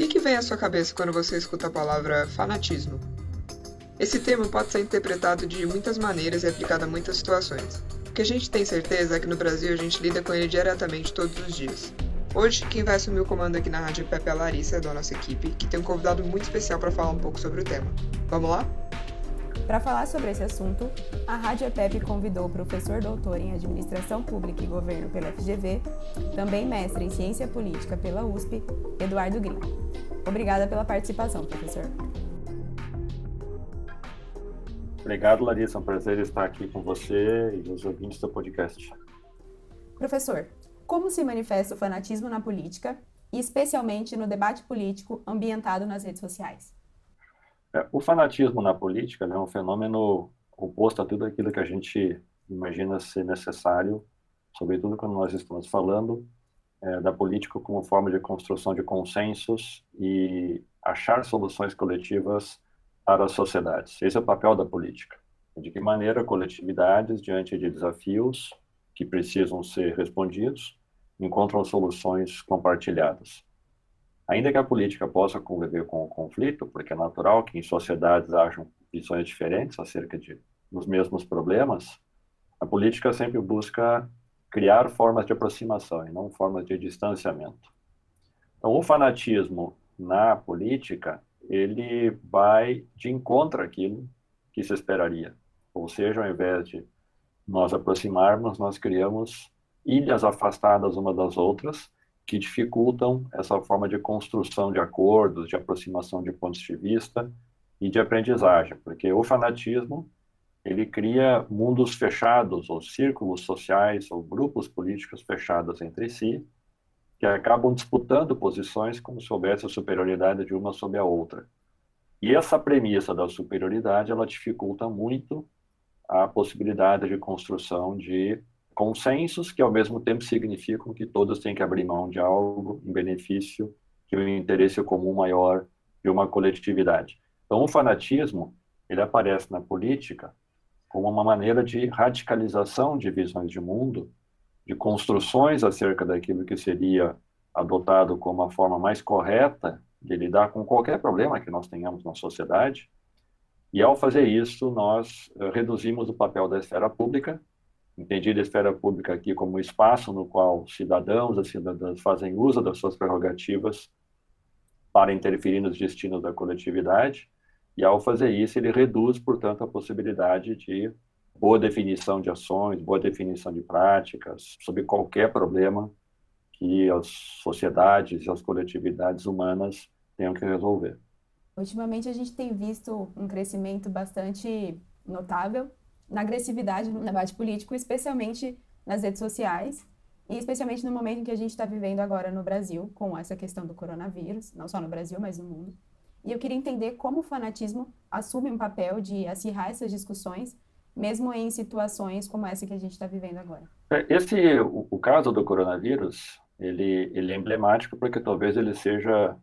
que, que vem à sua cabeça quando você escuta a palavra fanatismo? Esse termo pode ser interpretado de muitas maneiras e aplicado a muitas situações. O que a gente tem certeza é que no Brasil a gente lida com ele diretamente todos os dias. Hoje, quem vai assumir o comando aqui na Rádio Pepe é a Larissa, da nossa equipe, que tem um convidado muito especial para falar um pouco sobre o tema. Vamos lá? Para falar sobre esse assunto, a Rádio EPEP convidou o professor doutor em Administração Pública e Governo pela FGV, também mestre em Ciência Política pela USP, Eduardo Green. Obrigada pela participação, professor. Obrigado, Larissa. É um prazer estar aqui com você e os ouvintes do podcast. Professor, como se manifesta o fanatismo na política e especialmente no debate político ambientado nas redes sociais? É, o fanatismo na política né, é um fenômeno oposto a tudo aquilo que a gente imagina ser necessário, sobretudo quando nós estamos falando é, da política como forma de construção de consensos e achar soluções coletivas para as sociedades. Esse é o papel da política. De que maneira coletividades, diante de desafios que precisam ser respondidos, encontram soluções compartilhadas. Ainda que a política possa conviver com o conflito, porque é natural que em sociedades hajam visões diferentes acerca de dos mesmos problemas, a política sempre busca criar formas de aproximação e não formas de distanciamento. Então, o fanatismo na política, ele vai de encontro àquilo que se esperaria. Ou seja, ao invés de nós aproximarmos, nós criamos ilhas afastadas uma das outras, que dificultam essa forma de construção de acordos, de aproximação de pontos de vista e de aprendizagem, porque o fanatismo ele cria mundos fechados ou círculos sociais ou grupos políticos fechados entre si que acabam disputando posições como se houvesse a superioridade de uma sobre a outra. E essa premissa da superioridade ela dificulta muito a possibilidade de construção de consensos que ao mesmo tempo significam que todos têm que abrir mão de algo em benefício de um interesse comum maior de uma coletividade. Então, o fanatismo ele aparece na política como uma maneira de radicalização de visões de mundo, de construções acerca daquilo que seria adotado como a forma mais correta de lidar com qualquer problema que nós tenhamos na sociedade. E ao fazer isso, nós uh, reduzimos o papel da esfera pública entendida a esfera pública aqui como um espaço no qual cidadãos e cidadãs fazem uso das suas prerrogativas para interferir nos destinos da coletividade, e ao fazer isso, ele reduz, portanto, a possibilidade de boa definição de ações, boa definição de práticas sobre qualquer problema que as sociedades e as coletividades humanas tenham que resolver. Ultimamente, a gente tem visto um crescimento bastante notável na agressividade no debate político, especialmente nas redes sociais e especialmente no momento em que a gente está vivendo agora no Brasil, com essa questão do coronavírus, não só no Brasil, mas no mundo. E eu queria entender como o fanatismo assume um papel de acirrar essas discussões, mesmo em situações como essa que a gente está vivendo agora. É, esse, o, o, caso do coronavírus, ele, ele é emblemático porque talvez ele seja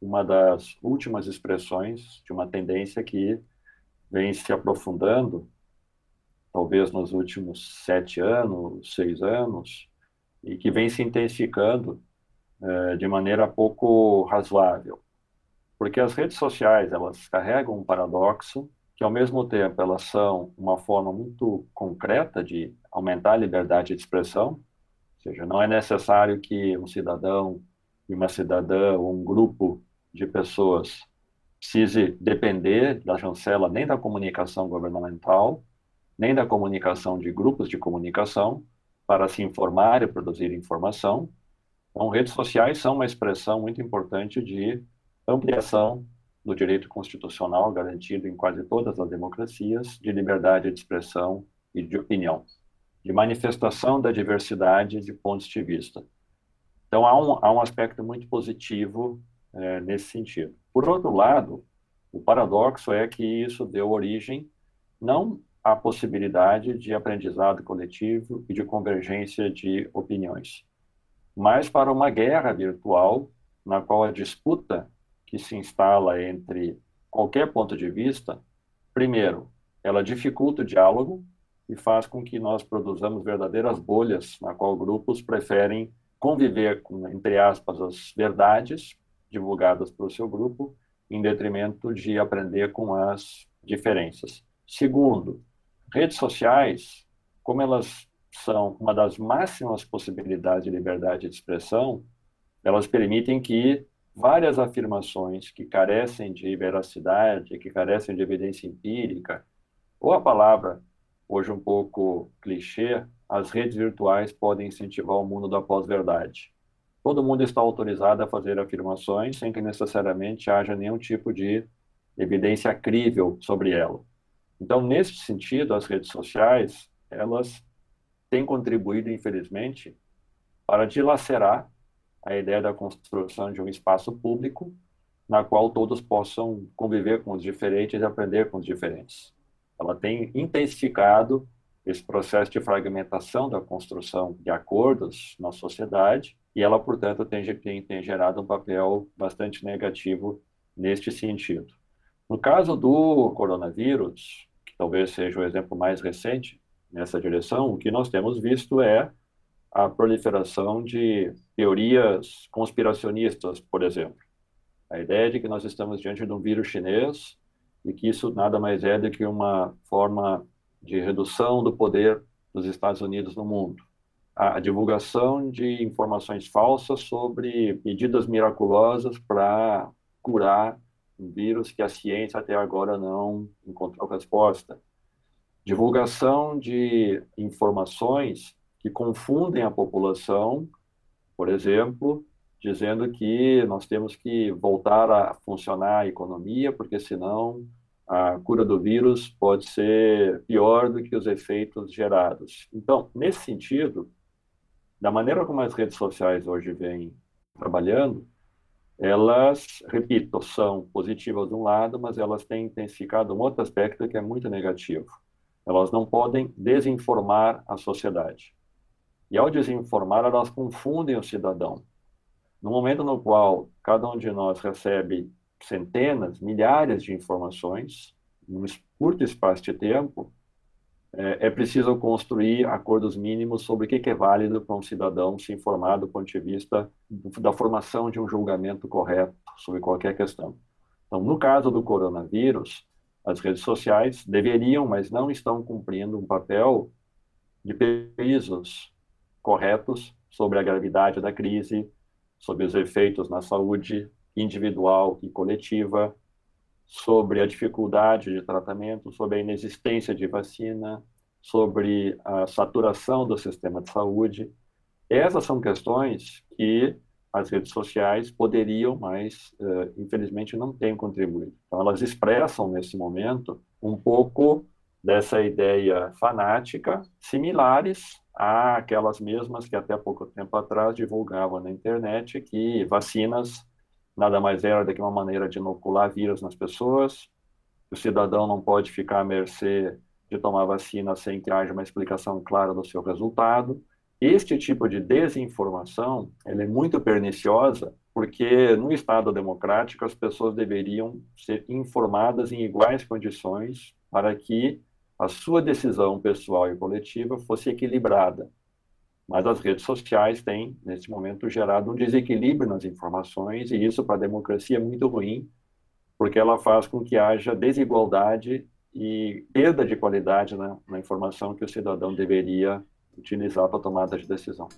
uma das últimas expressões de uma tendência que vem se aprofundando talvez nos últimos sete anos, seis anos, e que vem se intensificando é, de maneira pouco razoável. Porque as redes sociais, elas carregam um paradoxo que, ao mesmo tempo, elas são uma forma muito concreta de aumentar a liberdade de expressão, ou seja, não é necessário que um cidadão e uma cidadã ou um grupo de pessoas precise depender da chancela nem da comunicação governamental, nem da comunicação de grupos de comunicação para se informar e produzir informação. Então, redes sociais são uma expressão muito importante de ampliação do direito constitucional garantido em quase todas as democracias de liberdade de expressão e de opinião, de manifestação da diversidade de pontos de vista. Então, há um, há um aspecto muito positivo é, nesse sentido. Por outro lado, o paradoxo é que isso deu origem não a possibilidade de aprendizado coletivo e de convergência de opiniões, mas para uma guerra virtual na qual a disputa que se instala entre qualquer ponto de vista, primeiro, ela dificulta o diálogo e faz com que nós produzamos verdadeiras bolhas na qual grupos preferem conviver com, entre aspas, as verdades divulgadas para o seu grupo, em detrimento de aprender com as diferenças. Segundo, redes sociais, como elas são uma das máximas possibilidades de liberdade de expressão, elas permitem que várias afirmações que carecem de veracidade, que carecem de evidência empírica, ou a palavra, hoje um pouco clichê, as redes virtuais podem incentivar o mundo da pós-verdade. Todo mundo está autorizado a fazer afirmações sem que necessariamente haja nenhum tipo de evidência crível sobre ela. Então, nesse sentido, as redes sociais, elas têm contribuído, infelizmente, para dilacerar a ideia da construção de um espaço público na qual todos possam conviver com os diferentes e aprender com os diferentes. Ela tem intensificado esse processo de fragmentação da construção de acordos na sociedade e ela, portanto, tem, tem, gerado um papel bastante negativo neste sentido. No caso do coronavírus, que talvez seja o exemplo mais recente nessa direção, o que nós temos visto é a proliferação de teorias conspiracionistas, por exemplo. A ideia de que nós estamos diante de um vírus chinês e que isso nada mais é do que uma forma de redução do poder dos Estados Unidos no mundo. A divulgação de informações falsas sobre medidas miraculosas para curar um vírus que a ciência até agora não encontrou resposta. Divulgação de informações que confundem a população, por exemplo, dizendo que nós temos que voltar a funcionar a economia, porque senão a cura do vírus pode ser pior do que os efeitos gerados. Então, nesse sentido, da maneira como as redes sociais hoje vêm trabalhando, elas, repito, são positivas de um lado, mas elas têm intensificado um outro aspecto que é muito negativo. Elas não podem desinformar a sociedade. E ao desinformar, elas confundem o cidadão. No momento no qual cada um de nós recebe centenas, milhares de informações, num curto espaço de tempo, é, é preciso construir acordos mínimos sobre o que é válido para um cidadão se informar do ponto de vista da formação de um julgamento correto sobre qualquer questão. Então, no caso do coronavírus, as redes sociais deveriam, mas não estão cumprindo um papel de pesos corretos sobre a gravidade da crise, sobre os efeitos na saúde individual e coletiva, sobre a dificuldade de tratamento, sobre a inexistência de vacina, sobre a saturação do sistema de saúde. Essas são questões que as redes sociais poderiam, mas uh, infelizmente não têm contribuído. Então, elas expressam nesse momento um pouco dessa ideia fanática, similares àquelas mesmas que até pouco tempo atrás divulgavam na internet que vacinas nada mais era do que uma maneira de inocular vírus nas pessoas, o cidadão não pode ficar à mercê de tomar vacina sem que haja uma explicação clara do seu resultado. Este tipo de desinformação é muito perniciosa porque no Estado democrático as pessoas deveriam ser informadas em iguais condições para que a sua decisão pessoal e coletiva fosse equilibrada. Mas as redes sociais têm, nesse momento, gerado um desequilíbrio nas informações, e isso para a democracia é muito ruim, porque ela faz com que haja desigualdade e perda de qualidade na, na informação que o cidadão deveria utilizar para tomada de decisão.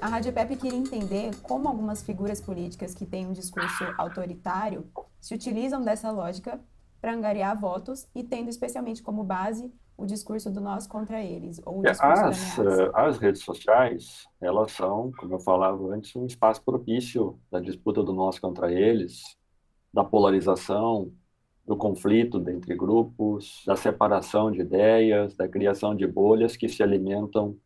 A Rádio Pepe queria entender como algumas figuras políticas que têm um discurso autoritário se utilizam dessa lógica para angariar votos e tendo especialmente como base o discurso do nós contra eles. Ou as, uh, as redes sociais, elas são, como eu falava antes, um espaço propício da disputa do nós contra eles, da polarização, do conflito entre grupos, da separação de ideias, da criação de bolhas que se alimentam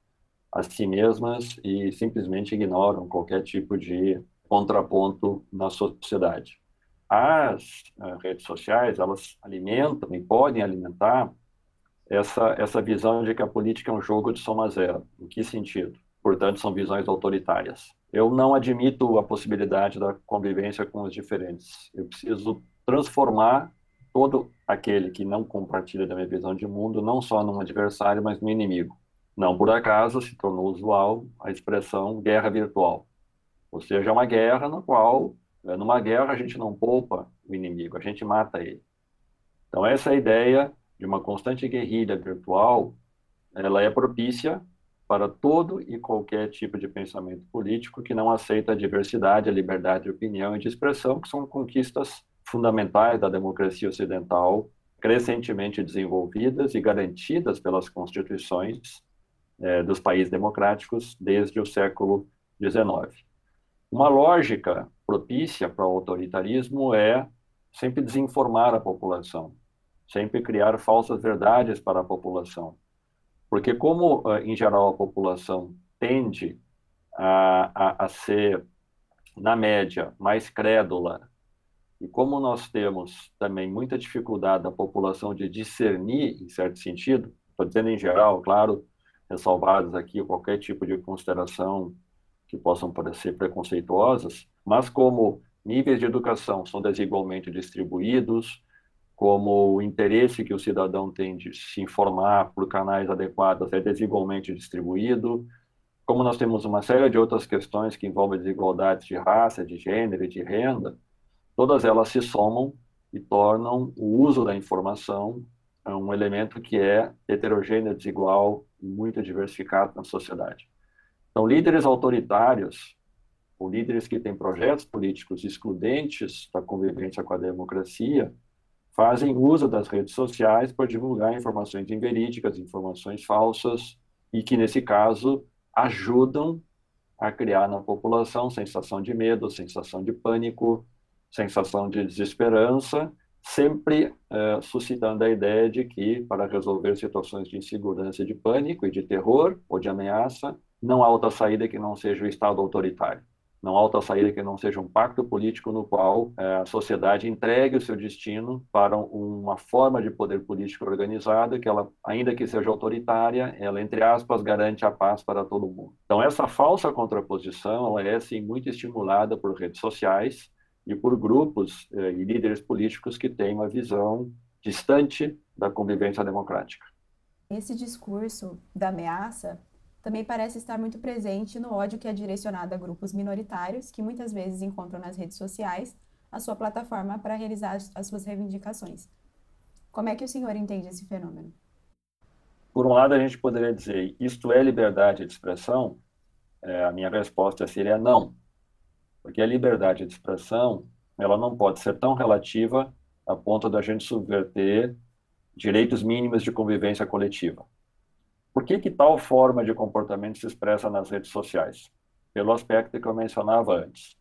a si mesmas e simplesmente ignoram qualquer tipo de contraponto na sociedade. As uh, redes sociais, elas alimentam e podem alimentar essa, essa visão de que a política é um jogo de soma zero. Em que sentido? Portanto, são visões autoritárias. Eu não admito a possibilidade da convivência com os diferentes. Eu preciso transformar todo aquele que não compartilha da minha visão de mundo, não só num adversário, mas no inimigo. Não por acaso se tornou usual a expressão guerra virtual. Ou seja, é uma guerra no qual, numa guerra, a gente não poupa o inimigo, a gente mata ele. Então, essa ideia de uma constante guerrilha virtual, ela é propícia para todo e qualquer tipo de pensamento político que não aceita a diversidade, a liberdade de opinião e de expressão, que são conquistas fundamentais da democracia ocidental, crescentemente desenvolvidas e garantidas pelas constituições eh, dos países democráticos desde o século XIX. Uma lógica propícia para o autoritarismo é sempre desinformar a população, sempre criar falsas verdades para a população. Porque, como, eh, em geral, a população tende a, a, a ser, na média, mais crédula, e como nós temos também muita dificuldade da população de discernir, em certo sentido, estou dizendo em geral, claro, ressalvados aqui qualquer tipo de consideração que possam parecer preconceituosas, mas como níveis de educação são desigualmente distribuídos, como o interesse que o cidadão tem de se informar por canais adequados é desigualmente distribuído, como nós temos uma série de outras questões que envolvem desigualdades de raça, de gênero e de renda, todas elas se somam e tornam o uso da informação um elemento que é heterogêneo, desigual e muito diversificado na sociedade. Então, líderes autoritários, ou líderes que têm projetos políticos excludentes da convivência com a democracia, fazem uso das redes sociais para divulgar informações inverídicas, informações falsas, e que, nesse caso, ajudam a criar na população sensação de medo, sensação de pânico, sensação de desesperança, sempre eh, suscitando a ideia de que, para resolver situações de insegurança, de pânico e de terror ou de ameaça, não há outra saída que não seja o Estado autoritário. Não há outra saída que não seja um pacto político no qual é, a sociedade entregue o seu destino para uma forma de poder político organizada que ela, ainda que seja autoritária, ela, entre aspas, garante a paz para todo mundo. Então, essa falsa contraposição ela é, sim, muito estimulada por redes sociais e por grupos é, e líderes políticos que têm uma visão distante da convivência democrática. Esse discurso da ameaça também parece estar muito presente no ódio que é direcionado a grupos minoritários, que muitas vezes encontram nas redes sociais a sua plataforma para realizar as suas reivindicações. Como é que o senhor entende esse fenômeno? Por um lado, a gente poderia dizer, isto é liberdade de expressão? É, a minha resposta seria não, porque a liberdade de expressão ela não pode ser tão relativa a ponto da gente subverter direitos mínimos de convivência coletiva. Por que, que tal forma de comportamento se expressa nas redes sociais? Pelo aspecto que eu mencionava antes.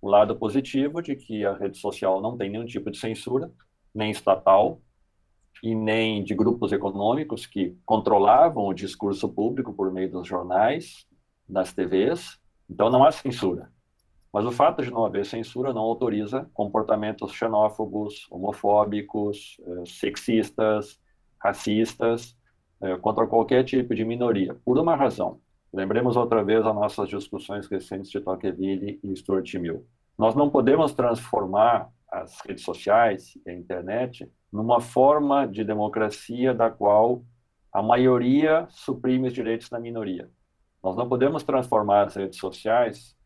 O lado positivo de que a rede social não tem nenhum tipo de censura, nem estatal, e nem de grupos econômicos que controlavam o discurso público por meio dos jornais, das TVs. Então não há censura. Mas o fato de não haver censura não autoriza comportamentos xenófobos, homofóbicos, eh, sexistas, racistas, é, contra qualquer tipo de minoria, por uma razão. Lembremos outra vez as nossas discussões recentes de Tocqueville e Stuart Mill. Nós não podemos transformar as redes sociais e a internet numa forma de democracia da qual a maioria suprime os direitos da minoria. Nós não podemos transformar as redes sociais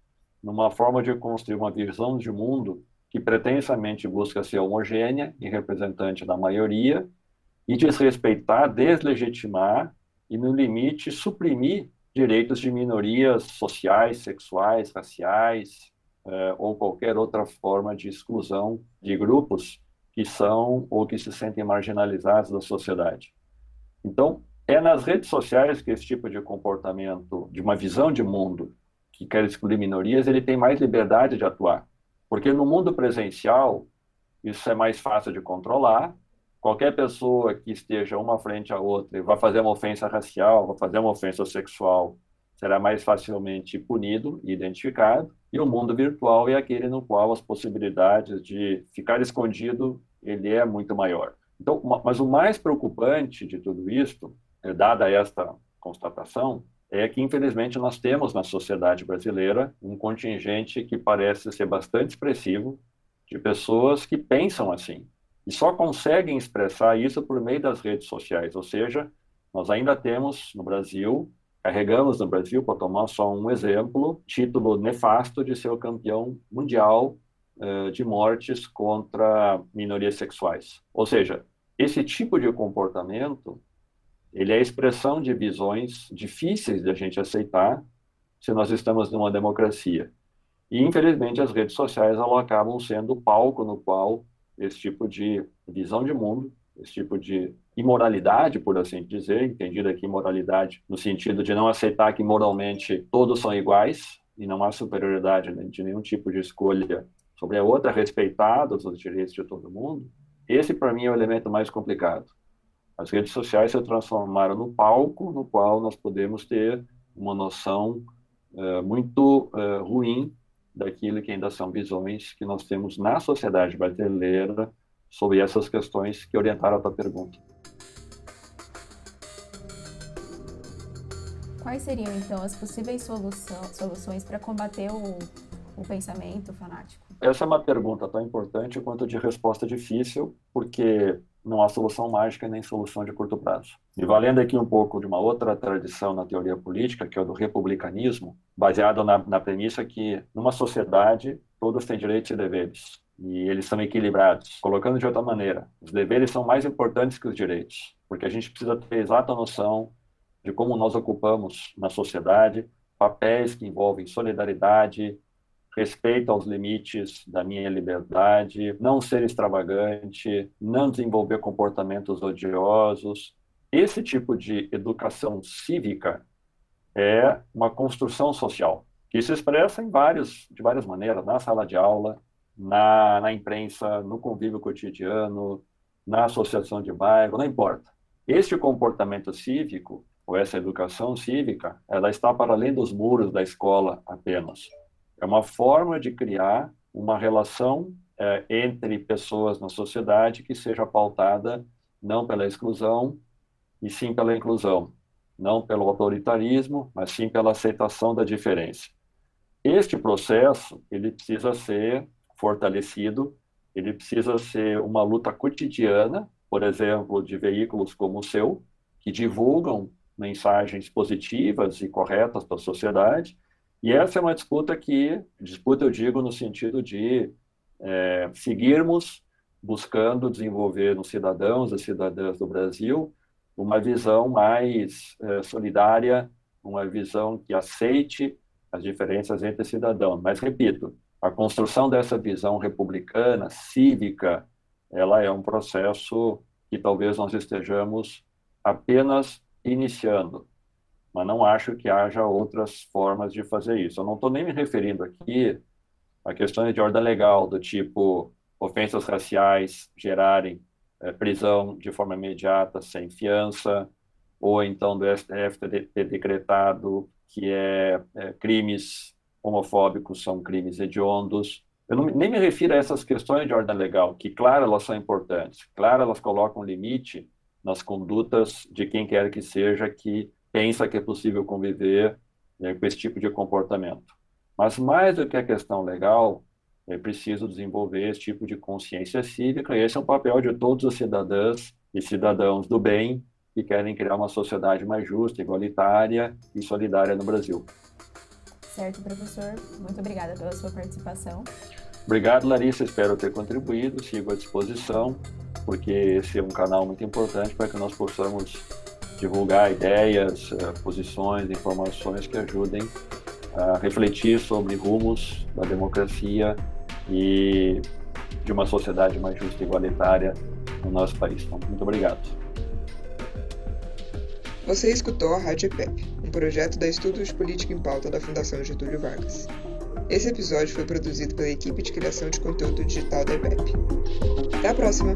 numa forma de construir uma visão de mundo que pretensamente busca ser homogênea e representante da maioria e desrespeitar, deslegitimar e, no limite, suprimir direitos de minorias sociais, sexuais, raciais eh, ou qualquer outra forma de exclusão de grupos que são ou que se sentem marginalizados da sociedade. Então, é nas redes sociais que esse tipo de comportamento, de uma visão de mundo que quer excluir minorias, ele tem mais liberdade de atuar. Porque no mundo presencial, isso é mais fácil de controlar, qualquer pessoa que esteja uma frente à outra e vai fazer uma ofensa racial, vai fazer uma ofensa sexual, será mais facilmente punido e identificado. E o mundo virtual é aquele no qual as possibilidades de ficar escondido ele é muito maior. Então, mas o mais preocupante de tudo isso, é, dada esta constatação, é que infelizmente nós temos na sociedade brasileira um contingente que parece ser bastante expressivo de pessoas que pensam assim, e só conseguem expressar isso por meio das redes sociais, ou seja, Nós ainda temos no Brasil, carregamos no Brasil, para tomar só um exemplo, título nefasto de ser o campeão mundial uh, de mortes contra minorias sexuais. Ou seja, esse tipo de comportamento ele é expressão de visões difíceis de a gente aceitar se nós estamos numa democracia. E, infelizmente, as redes sociais acabam sendo o palco no qual esse tipo de visão de mundo, esse tipo de imoralidade, por assim dizer, entendida aqui imoralidade no sentido de não aceitar que moralmente todos são iguais e não há superioridade de nenhum tipo de escolha sobre a outra, respeitados os direitos de todo mundo, esse para mim é o elemento mais complicado. As redes sociais se transformaram no palco no qual nós podemos ter uma noção uh, muito uh, ruim daquilo que ainda são visões que nós temos na sociedade brasileira sobre essas questões que orientaram a tua pergunta. Quais seriam, então, as possíveis solução, soluções para combater o, o pensamento fanático? Essa é uma pergunta tão importante quanto de resposta difícil, porque não há solução mágica nem solução de curto prazo. E valendo aqui um pouco de uma outra tradição na teoria política, que é o do republicanismo, baseado na, na premissa que numa sociedade todos têm direitos e deveres e eles são equilibrados. Colocando de outra maneira, os deveres são mais importantes que os direitos, porque a gente precisa ter exata noção de como nós ocupamos na sociedade papéis que envolvem solidariedade, respeito aos limites da minha liberdade, não ser extravagante, não desenvolver comportamentos odiosos. Esse tipo de educação cívica é uma construção social que se expressa em vários, de várias maneiras, na sala de aula, na, na imprensa, no convívio cotidiano, na associação de bairro, não importa. Este comportamento cívico, ou essa educação cívica, ela está para além dos muros da escola apenas. É uma forma de criar uma relação é, entre pessoas na sociedade que seja pautada não pela exclusão, e sim pela inclusão. Não pelo autoritarismo, mas sim pela aceitação da diferença. Este processo, ele precisa ser fortalecido, ele precisa ser uma luta cotidiana, por exemplo, de veículos como o seu, que divulgam mensagens positivas e corretas para a sociedade, e essa é uma disputa que, disputa eu digo no sentido de é, seguirmos buscando desenvolver nos cidadãos e cidadãs do Brasil uma visão mais é, solidária, uma visão que aceite as diferenças entre cidadãos. Mas, repito, a construção dessa visão republicana, cívica, ela é um processo que talvez nós estejamos apenas iniciando mas não acho que haja outras formas de fazer isso. Eu não estou nem me referindo aqui a questões de ordem legal, do tipo ofensas raciais gerarem é, prisão de forma imediata, sem fiança, ou então do STF ter, decretado que é, é, crimes homofóbicos são crimes hediondos. Eu não, nem me refiro a essas questões de ordem legal, que, claro, elas são importantes, claro, elas colocam limite nas condutas de quem quer que seja que pensa que é possível conviver né, com esse tipo de comportamento. Mas mais do que a questão legal, é preciso desenvolver esse tipo de consciência cívica, e esse é um papel de todos os cidadãs e cidadãos do bem que querem criar uma sociedade mais justa, igualitária e solidária no Brasil. Certo, professor. Muito obrigada pela sua participação. Obrigado, Larissa. Espero ter contribuído. Sigo à disposição, porque esse é um canal muito importante para que nós possamos divulgar ideias, eh, posições, informações que ajudem a refletir sobre rumos da democracia e de uma sociedade mais justa e igualitária no nosso país. Então, muito obrigado. Você escutou a Rádio EPEP, um projeto da Estudos de Política em Pauta da Fundação Getúlio Vargas. Esse episódio foi produzido pela equipe de criação de conteúdo digital da EPEP. Até a próxima!